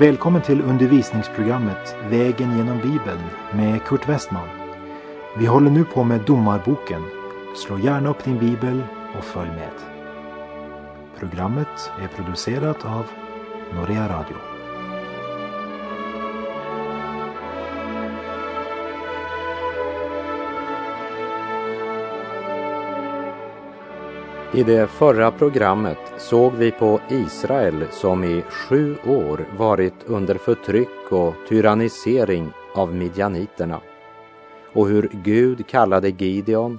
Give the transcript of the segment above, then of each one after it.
Välkommen till undervisningsprogrammet Vägen genom Bibeln med Kurt Westman. Vi håller nu på med Domarboken. Slå gärna upp din bibel och följ med. Programmet är producerat av Norea Radio. I det förra programmet såg vi på Israel som i sju år varit under förtryck och tyrannisering av midjaniterna och hur Gud kallade Gideon,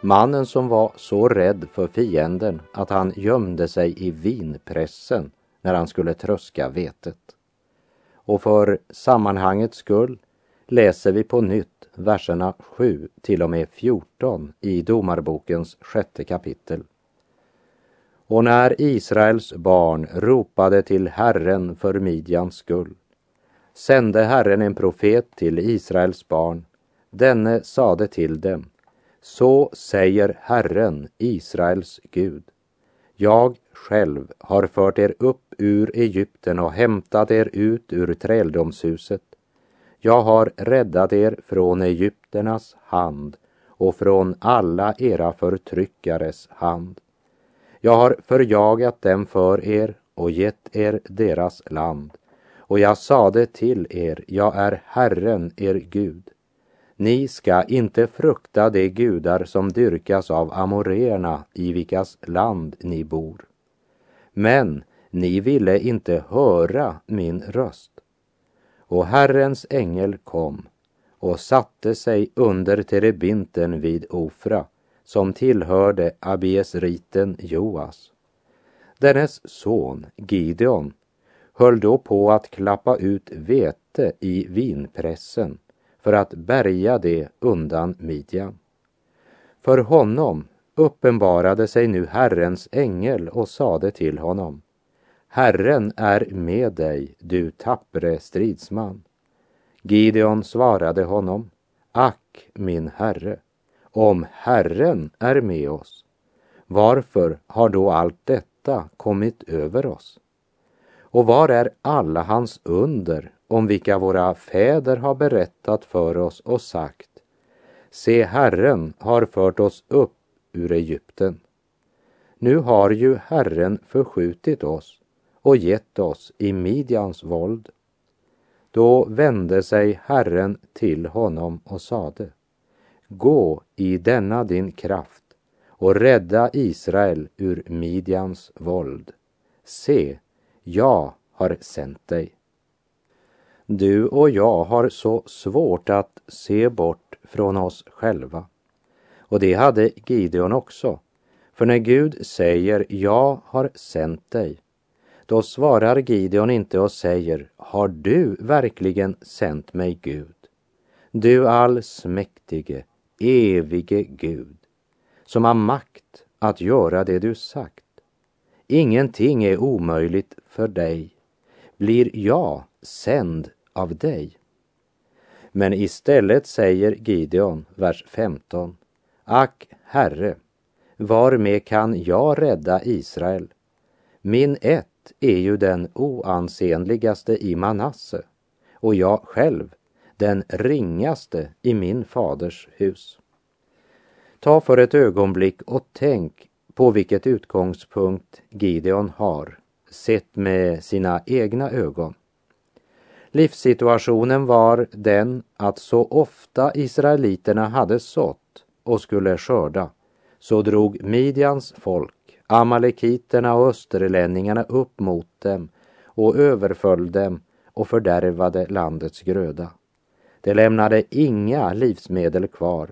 mannen som var så rädd för fienden att han gömde sig i vinpressen när han skulle tröska vetet. Och för sammanhangets skull läser vi på nytt verserna 7 till och med 14 i Domarbokens sjätte kapitel. Och när Israels barn ropade till Herren för Midjans skull sände Herren en profet till Israels barn. Denne sade till dem, så säger Herren, Israels Gud. Jag själv har fört er upp ur Egypten och hämtat er ut ur träldomshuset. Jag har räddat er från egypternas hand och från alla era förtryckares hand. Jag har förjagat dem för er och gett er deras land. Och jag sade till er, jag är Herren, er Gud. Ni ska inte frukta de gudar som dyrkas av amoréerna i vilkas land ni bor. Men ni ville inte höra min röst. Och Herrens ängel kom och satte sig under terebinten vid Ofra som tillhörde abiesriten Joas. Dennes son Gideon höll då på att klappa ut vete i vinpressen för att bärga det undan Midjan. För honom uppenbarade sig nu Herrens ängel och sade till honom Herren är med dig, du tappre stridsman. Gideon svarade honom Ack, min herre, om Herren är med oss, varför har då allt detta kommit över oss? Och var är alla hans under om vilka våra fäder har berättat för oss och sagt Se, Herren har fört oss upp ur Egypten. Nu har ju Herren förskjutit oss och gett oss i Midjans våld. Då vände sig Herren till honom och sade Gå i denna din kraft och rädda Israel ur Midjans våld. Se, jag har sänt dig. Du och jag har så svårt att se bort från oss själva. Och det hade Gideon också. För när Gud säger jag har sänt dig, då svarar Gideon inte och säger har du verkligen sänt mig Gud? Du allsmäktige, evige Gud, som har makt att göra det du sagt. Ingenting är omöjligt för dig. Blir jag sänd av dig? Men istället säger Gideon, vers 15, Ack, Herre, varmed kan jag rädda Israel? Min ett är ju den oansenligaste i Manasse och jag själv den ringaste i min faders hus. Ta för ett ögonblick och tänk på vilket utgångspunkt Gideon har, sett med sina egna ögon. Livssituationen var den att så ofta israeliterna hade sått och skulle skörda, så drog Midjans folk, amalekiterna och österlänningarna upp mot dem och överföll dem och fördärvade landets gröda. De lämnade inga livsmedel kvar.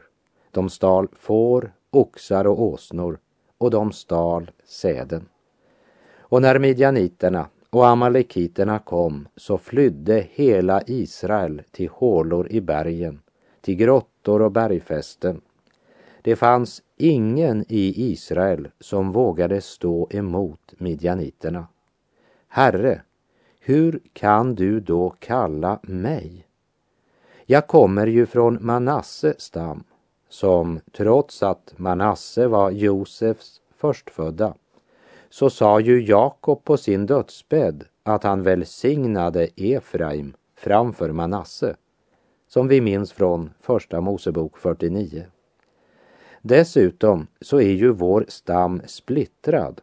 De stal får, oxar och åsnor och de stal säden. Och när midjaniterna och amalekiterna kom så flydde hela Israel till hålor i bergen, till grottor och bergfästen. Det fanns ingen i Israel som vågade stå emot midjaniterna. Herre, hur kan du då kalla mig? Jag kommer ju från Manasse stam, som trots att Manasse var Josefs förstfödda, så sa ju Jakob på sin dödsbädd att han välsignade Efraim framför Manasse, som vi minns från Första Mosebok 49. Dessutom så är ju vår stam splittrad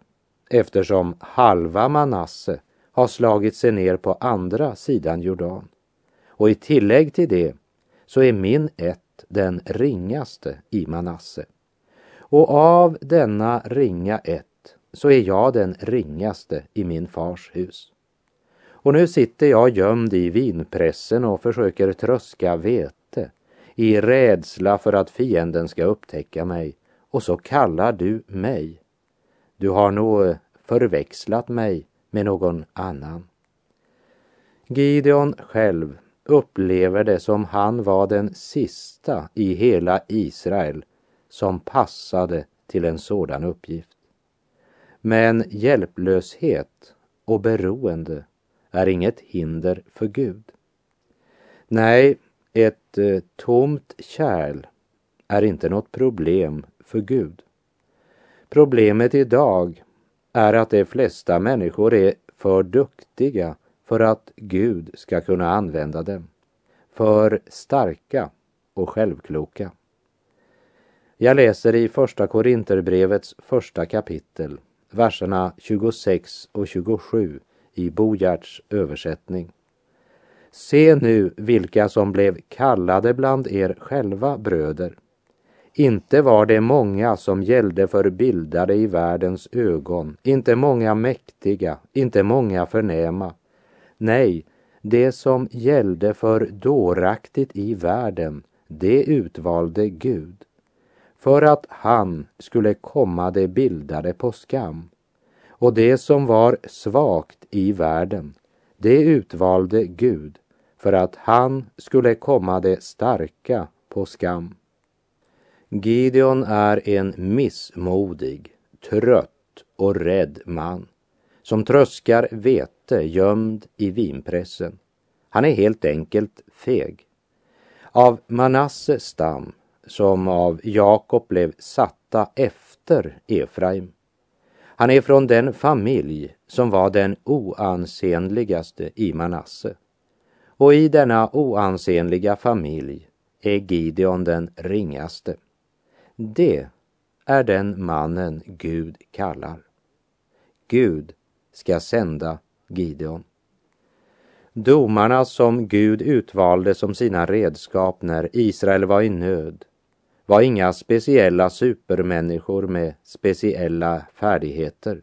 eftersom halva Manasse har slagit sig ner på andra sidan Jordan. Och i tillägg till det så är min ett den ringaste i Manasse. Och av denna ringa ett så är jag den ringaste i min fars hus. Och nu sitter jag gömd i vinpressen och försöker tröska vete i rädsla för att fienden ska upptäcka mig. Och så kallar du mig. Du har nog eh, förväxlat mig med någon annan. Gideon själv upplever det som han var den sista i hela Israel som passade till en sådan uppgift. Men hjälplöshet och beroende är inget hinder för Gud. Nej, ett eh, tomt kärl är inte något problem för Gud. Problemet idag är att de flesta människor är för duktiga för att Gud ska kunna använda dem. För starka och självkloka. Jag läser i Första Korinterbrevets första kapitel, verserna 26 och 27 i Bojarts översättning. Se nu vilka som blev kallade bland er själva bröder. Inte var det många som gällde för bildade i världens ögon, inte många mäktiga, inte många förnäma. Nej, det som gällde för dåraktigt i världen, det utvalde Gud, för att han skulle komma det bildade på skam. Och det som var svagt i världen, det utvalde Gud, för att han skulle komma det starka på skam. Gideon är en missmodig, trött och rädd man som tröskar vete gömd i vinpressen. Han är helt enkelt feg. Av Manasse stam, som av Jakob blev satta efter Efraim. Han är från den familj som var den oansenligaste i Manasse. Och i denna oansenliga familj är Gideon den ringaste. Det är den mannen Gud kallar. Gud ska sända Gideon. Domarna som Gud utvalde som sina redskap när Israel var i nöd var inga speciella supermänniskor med speciella färdigheter.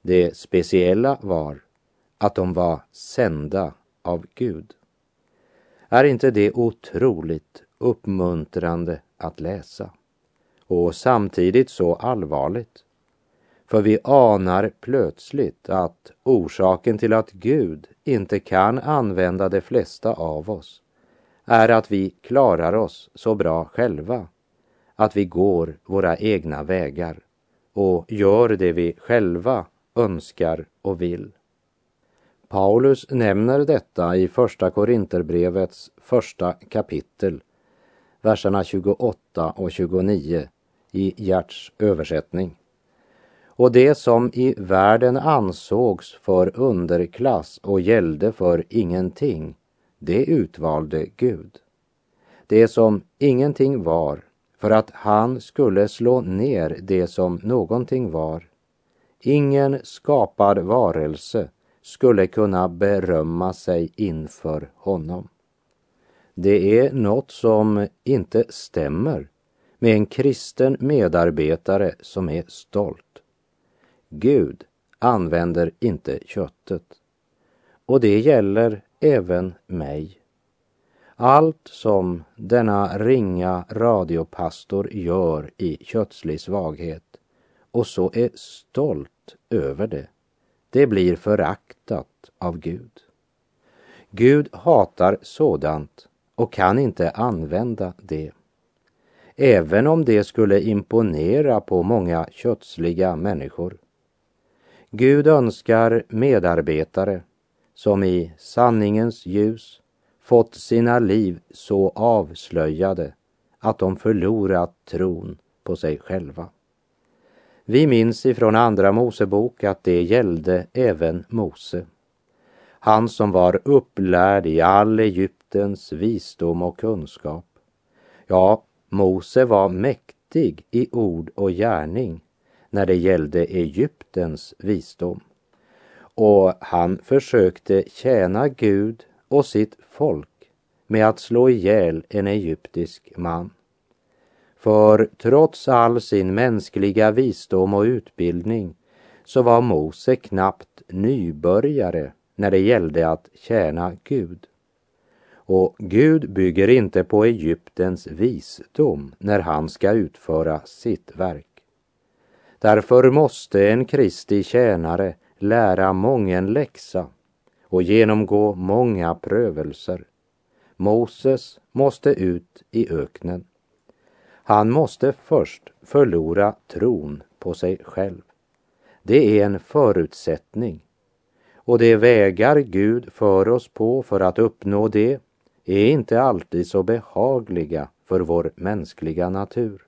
Det speciella var att de var sända av Gud. Är inte det otroligt uppmuntrande att läsa? Och samtidigt så allvarligt. För vi anar plötsligt att orsaken till att Gud inte kan använda de flesta av oss är att vi klarar oss så bra själva, att vi går våra egna vägar och gör det vi själva önskar och vill. Paulus nämner detta i Första Korinterbrevets första kapitel, verserna 28 och 29 i Gerts översättning. Och det som i världen ansågs för underklass och gällde för ingenting, det utvalde Gud. Det som ingenting var för att han skulle slå ner det som någonting var. Ingen skapad varelse skulle kunna berömma sig inför honom. Det är något som inte stämmer med en kristen medarbetare som är stolt. Gud använder inte köttet. Och det gäller även mig. Allt som denna ringa radiopastor gör i kötslig svaghet och så är stolt över det, det blir föraktat av Gud. Gud hatar sådant och kan inte använda det. Även om det skulle imponera på många kötsliga människor. Gud önskar medarbetare som i sanningens ljus fått sina liv så avslöjade att de förlorat tron på sig själva. Vi minns ifrån Andra Mosebok att det gällde även Mose. Han som var upplärd i all Egyptens visdom och kunskap. Ja, Mose var mäktig i ord och gärning när det gällde Egyptens visdom. Och han försökte tjäna Gud och sitt folk med att slå ihjäl en egyptisk man. För trots all sin mänskliga visdom och utbildning så var Mose knappt nybörjare när det gällde att tjäna Gud. Och Gud bygger inte på Egyptens visdom när han ska utföra sitt verk. Därför måste en Kristi tjänare lära mången läxa och genomgå många prövelser. Moses måste ut i öknen. Han måste först förlora tron på sig själv. Det är en förutsättning. Och de vägar Gud för oss på för att uppnå det är inte alltid så behagliga för vår mänskliga natur.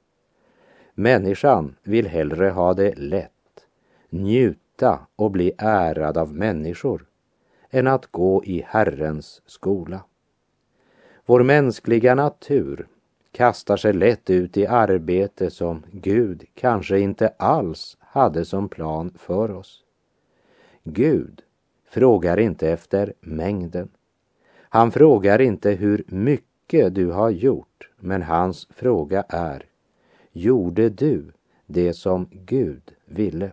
Människan vill hellre ha det lätt, njuta och bli ärad av människor än att gå i Herrens skola. Vår mänskliga natur kastar sig lätt ut i arbete som Gud kanske inte alls hade som plan för oss. Gud frågar inte efter mängden. Han frågar inte hur mycket du har gjort, men hans fråga är, gjorde du det som Gud ville?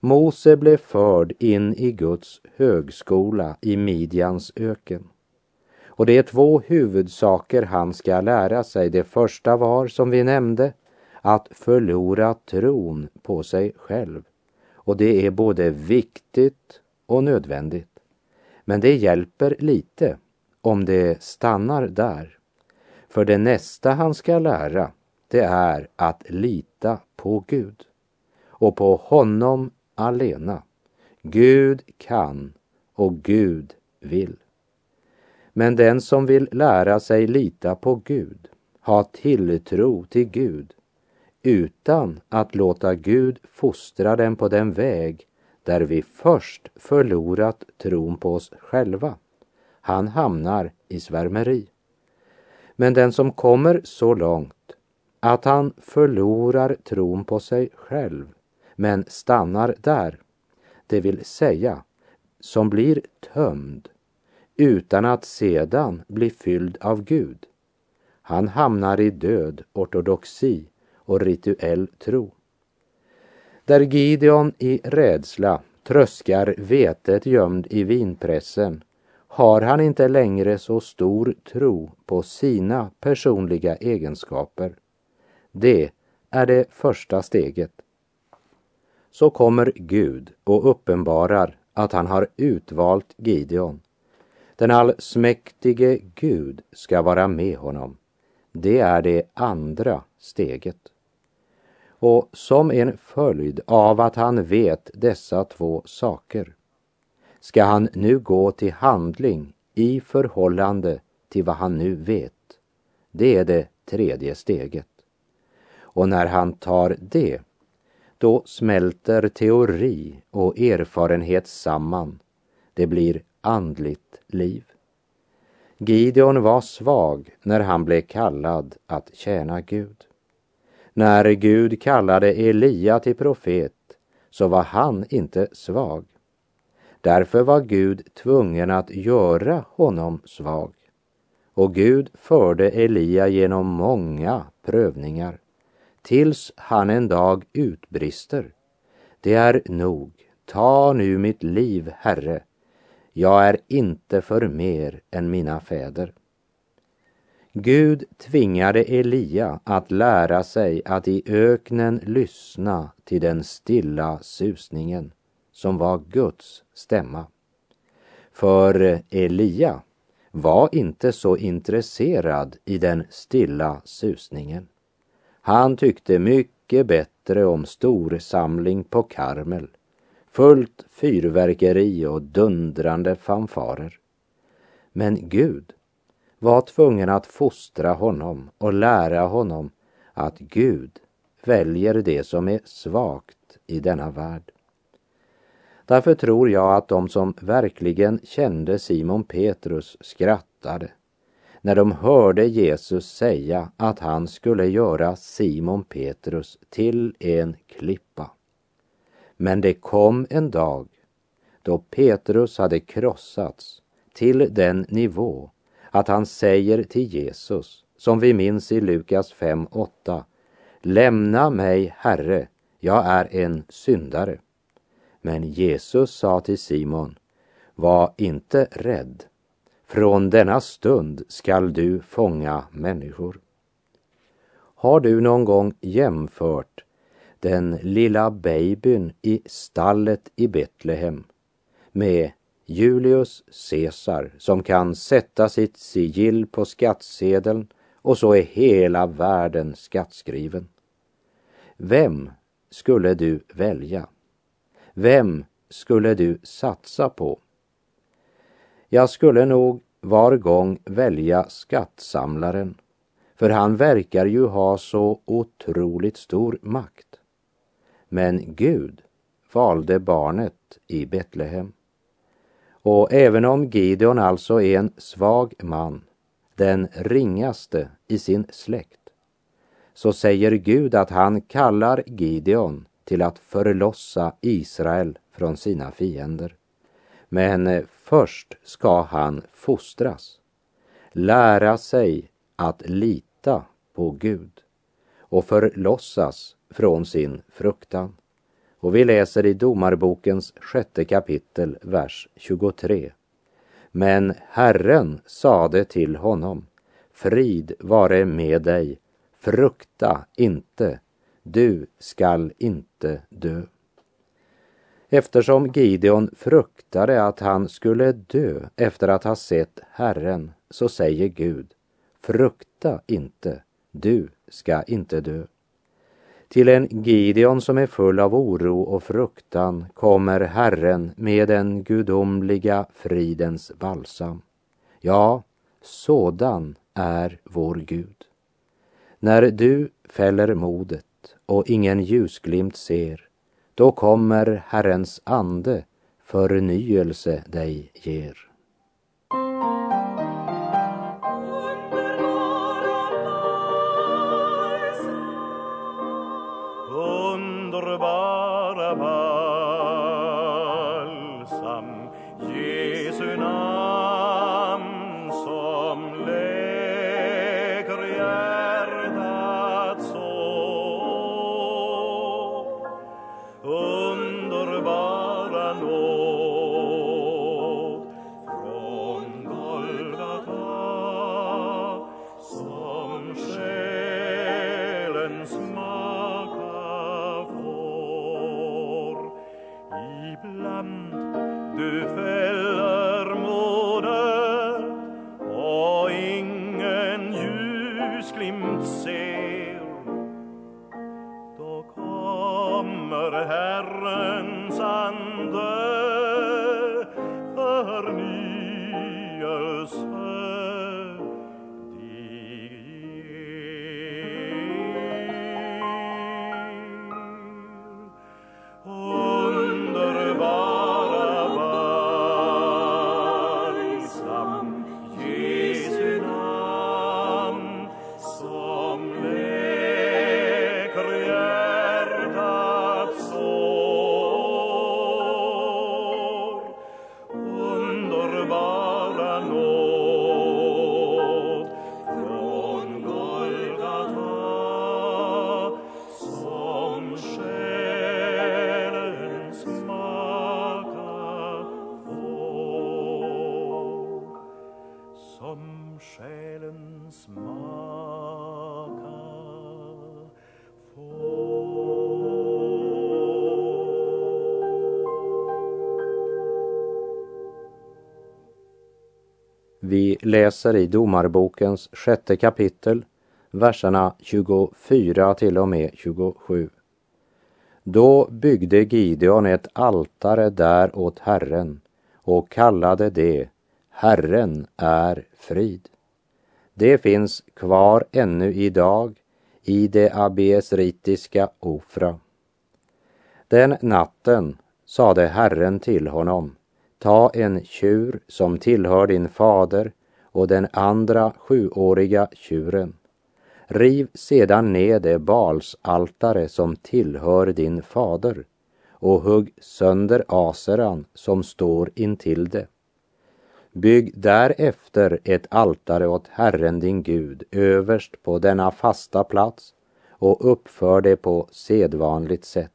Mose blev förd in i Guds högskola i Midjans öken. Och det är två huvudsaker han ska lära sig. Det första var, som vi nämnde, att förlora tron på sig själv. Och det är både viktigt och nödvändigt. Men det hjälper lite om det stannar där. För det nästa han ska lära, det är att lita på Gud och på honom alena. Gud kan och Gud vill. Men den som vill lära sig lita på Gud, ha tilltro till Gud, utan att låta Gud fostra den på den väg där vi först förlorat tron på oss själva, han hamnar i svärmeri. Men den som kommer så långt att han förlorar tron på sig själv, men stannar där, det vill säga som blir tömd utan att sedan bli fylld av Gud. Han hamnar i död ortodoxi och rituell tro. Där Gideon i rädsla tröskar vetet gömd i vinpressen har han inte längre så stor tro på sina personliga egenskaper. Det är det första steget. Så kommer Gud och uppenbarar att han har utvalt Gideon den allsmäktige Gud ska vara med honom. Det är det andra steget. Och som en följd av att han vet dessa två saker ska han nu gå till handling i förhållande till vad han nu vet. Det är det tredje steget. Och när han tar det, då smälter teori och erfarenhet samman. Det blir andligt liv. Gideon var svag när han blev kallad att tjäna Gud. När Gud kallade Elia till profet så var han inte svag. Därför var Gud tvungen att göra honom svag. Och Gud förde Elia genom många prövningar tills han en dag utbrister. Det är nog, ta nu mitt liv, Herre, jag är inte för mer än mina fäder. Gud tvingade Elia att lära sig att i öknen lyssna till den stilla susningen som var Guds stämma. För Elia var inte så intresserad i den stilla susningen. Han tyckte mycket bättre om storsamling på Karmel fullt fyrverkeri och dundrande fanfarer. Men Gud var tvungen att fostra honom och lära honom att Gud väljer det som är svagt i denna värld. Därför tror jag att de som verkligen kände Simon Petrus skrattade när de hörde Jesus säga att han skulle göra Simon Petrus till en klippa. Men det kom en dag då Petrus hade krossats till den nivå att han säger till Jesus, som vi minns i Lukas 5.8, Lämna mig, Herre, jag är en syndare. Men Jesus sa till Simon, var inte rädd. Från denna stund skall du fånga människor. Har du någon gång jämfört den lilla babyn i stallet i Betlehem med Julius Caesar som kan sätta sitt sigill på skattsedeln och så är hela världen skattskriven. Vem skulle du välja? Vem skulle du satsa på? Jag skulle nog var gång välja skattsamlaren, för han verkar ju ha så otroligt stor makt. Men Gud valde barnet i Betlehem. Och även om Gideon alltså är en svag man, den ringaste i sin släkt, så säger Gud att han kallar Gideon till att förlossa Israel från sina fiender. Men först ska han fostras, lära sig att lita på Gud och förlossas från sin fruktan. Och vi läser i Domarbokens sjätte kapitel, vers 23. Men Herren sade till honom, frid vare med dig, frukta inte, du skall inte dö. Eftersom Gideon fruktade att han skulle dö efter att ha sett Herren, så säger Gud, frukta inte, du ska inte dö. Till en Gideon som är full av oro och fruktan kommer Herren med den gudomliga fridens balsam. Ja, sådan är vår Gud. När du fäller modet och ingen ljusglimt ser, då kommer Herrens ande förnyelse dig ger. Läser i Domarbokens sjätte kapitel, verserna 24 till och med 27. Då byggde Gideon ett altare där åt Herren och kallade det Herren är frid. Det finns kvar ännu idag i det abiesritiska Ofra. Den natten sade Herren till honom, ta en tjur som tillhör din fader och den andra sjuåriga tjuren. Riv sedan ned det balsaltare som tillhör din fader och hugg sönder aseran som står intill det. Bygg därefter ett altare åt Herren din Gud överst på denna fasta plats och uppför det på sedvanligt sätt.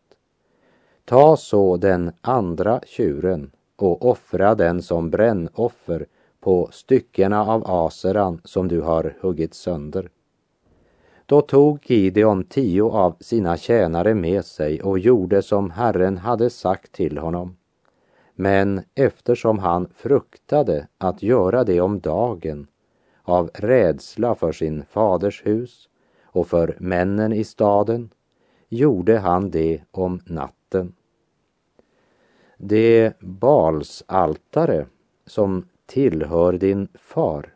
Ta så den andra tjuren och offra den som brännoffer på styckena av aseran som du har huggit sönder. Då tog Gideon tio av sina tjänare med sig och gjorde som Herren hade sagt till honom. Men eftersom han fruktade att göra det om dagen av rädsla för sin faders hus och för männen i staden gjorde han det om natten. Det balsaltare som tillhör din far.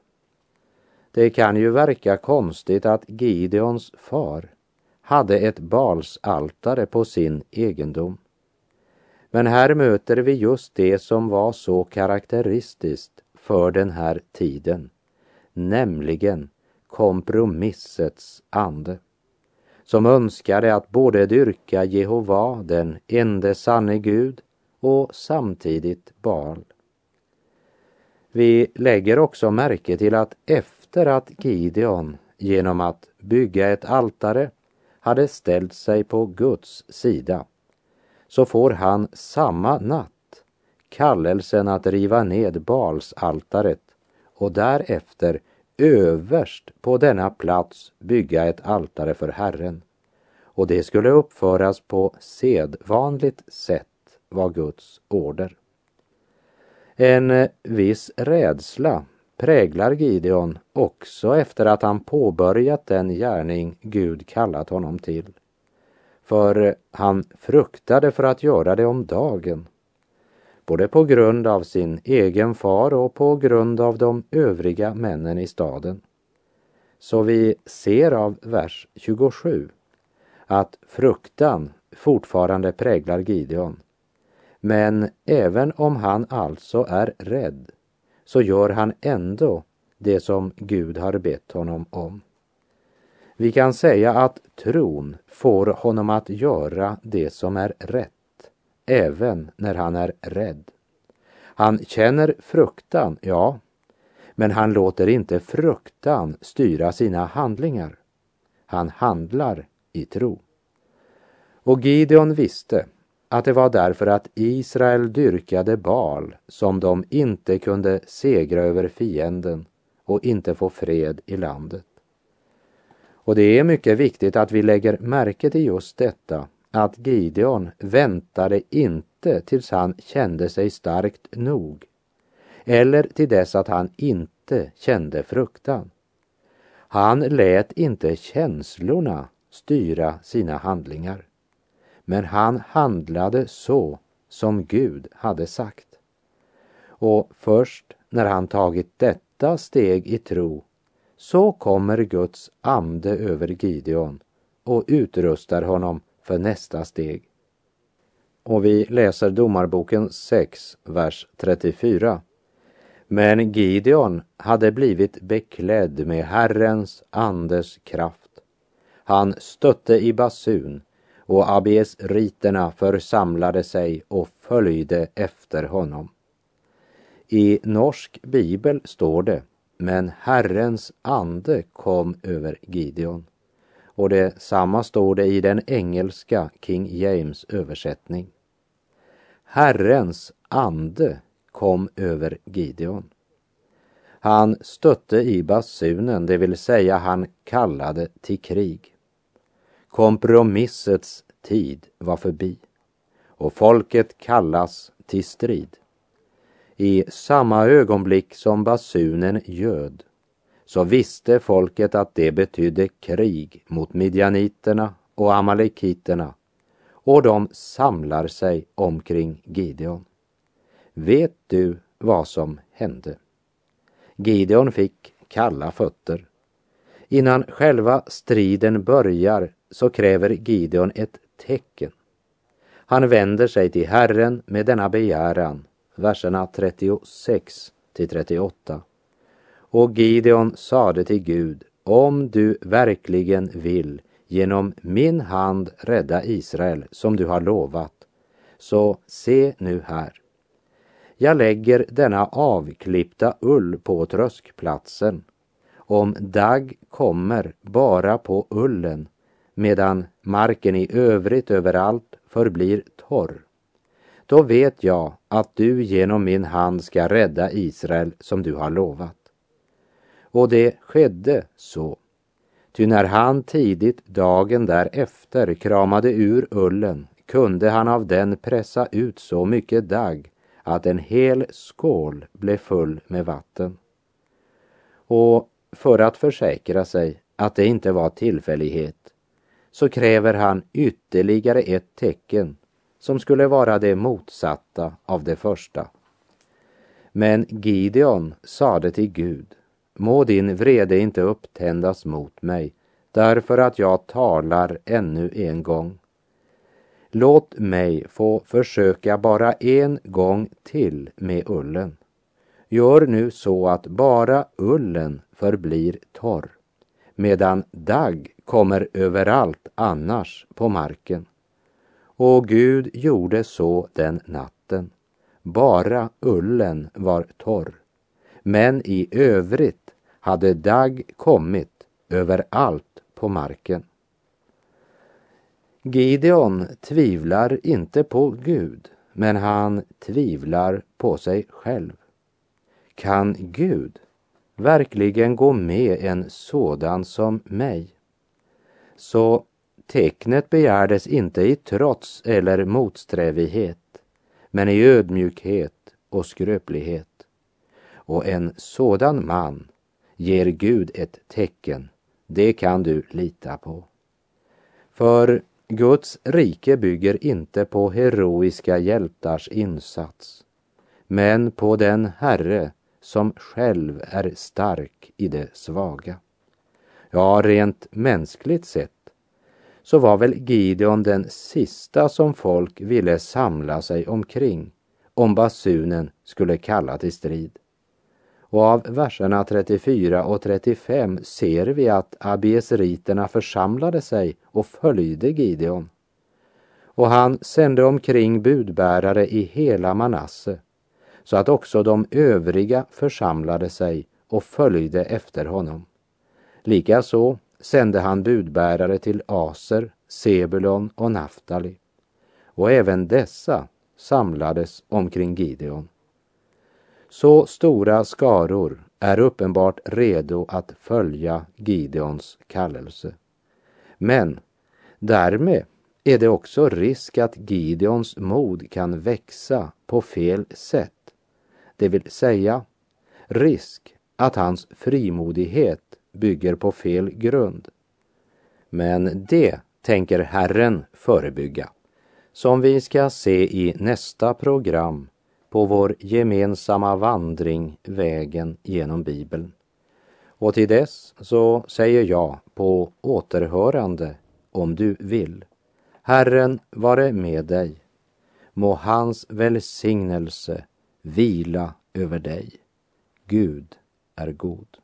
Det kan ju verka konstigt att Gideons far hade ett balsaltare på sin egendom. Men här möter vi just det som var så karaktäristiskt för den här tiden, nämligen kompromissets ande, som önskade att både dyrka Jehova, den ende sanne Gud, och samtidigt Baal. Vi lägger också märke till att efter att Gideon genom att bygga ett altare hade ställt sig på Guds sida så får han samma natt kallelsen att riva ned Balsaltaret och därefter överst på denna plats bygga ett altare för Herren. Och det skulle uppföras på sedvanligt sätt var Guds order. En eh, viss rädsla präglar Gideon också efter att han påbörjat den gärning Gud kallat honom till. För eh, han fruktade för att göra det om dagen, både på grund av sin egen far och på grund av de övriga männen i staden. Så vi ser av vers 27 att fruktan fortfarande präglar Gideon men även om han alltså är rädd så gör han ändå det som Gud har bett honom om. Vi kan säga att tron får honom att göra det som är rätt, även när han är rädd. Han känner fruktan, ja, men han låter inte fruktan styra sina handlingar. Han handlar i tro. Och Gideon visste att det var därför att Israel dyrkade Baal som de inte kunde segra över fienden och inte få fred i landet. Och det är mycket viktigt att vi lägger märke till just detta, att Gideon väntade inte tills han kände sig starkt nog, eller till dess att han inte kände fruktan. Han lät inte känslorna styra sina handlingar men han handlade så som Gud hade sagt. Och först när han tagit detta steg i tro så kommer Guds ande över Gideon och utrustar honom för nästa steg. Och vi läser Domarboken 6, vers 34. Men Gideon hade blivit beklädd med Herrens andes kraft. Han stötte i basun och abesriterna församlade sig och följde efter honom. I norsk bibel står det, men Herrens ande kom över Gideon. Och det samma står det i den engelska King James översättning. Herrens ande kom över Gideon. Han stötte i basunen, det vill säga han kallade till krig. Kompromissets tid var förbi och folket kallas till strid. I samma ögonblick som basunen göd så visste folket att det betydde krig mot midjaniterna och amalekiterna och de samlar sig omkring Gideon. Vet du vad som hände? Gideon fick kalla fötter Innan själva striden börjar så kräver Gideon ett tecken. Han vänder sig till Herren med denna begäran, verserna 36 till 38. Och Gideon sade till Gud, om du verkligen vill genom min hand rädda Israel som du har lovat, så se nu här. Jag lägger denna avklippta ull på tröskplatsen. Om dagg kommer bara på ullen medan marken i övrigt överallt förblir torr. Då vet jag att du genom min hand ska rädda Israel som du har lovat. Och det skedde så. Ty när han tidigt dagen därefter kramade ur ullen kunde han av den pressa ut så mycket dagg att en hel skål blev full med vatten. Och för att försäkra sig att det inte var tillfällighet så kräver han ytterligare ett tecken som skulle vara det motsatta av det första. Men Gideon sade till Gud, må din vrede inte upptändas mot mig, därför att jag talar ännu en gång. Låt mig få försöka bara en gång till med ullen. Gör nu så att bara ullen förblir torr, medan dagg kommer överallt annars på marken. Och Gud gjorde så den natten. Bara ullen var torr, men i övrigt hade dagg kommit överallt på marken. Gideon tvivlar inte på Gud, men han tvivlar på sig själv. Kan Gud verkligen gå med en sådan som mig? Så tecknet begärdes inte i trots eller motsträvighet, men i ödmjukhet och skröplighet. Och en sådan man ger Gud ett tecken, det kan du lita på. För Guds rike bygger inte på heroiska hjältars insats, men på den Herre som själv är stark i det svaga. Ja, rent mänskligt sett så var väl Gideon den sista som folk ville samla sig omkring om basunen skulle kalla till strid. Och av verserna 34 och 35 ser vi att abiesriterna församlade sig och följde Gideon. Och han sände omkring budbärare i hela Manasse så att också de övriga församlade sig och följde efter honom. Likaså sände han budbärare till Aser, Sebulon och Naftali. Och även dessa samlades omkring Gideon. Så stora skaror är uppenbart redo att följa Gideons kallelse. Men därmed är det också risk att Gideons mod kan växa på fel sätt. Det vill säga risk att hans frimodighet bygger på fel grund. Men det tänker Herren förebygga, som vi ska se i nästa program på vår gemensamma vandring vägen genom Bibeln. Och till dess så säger jag på återhörande om du vill. Herren vare med dig. Må hans välsignelse vila över dig. Gud är god.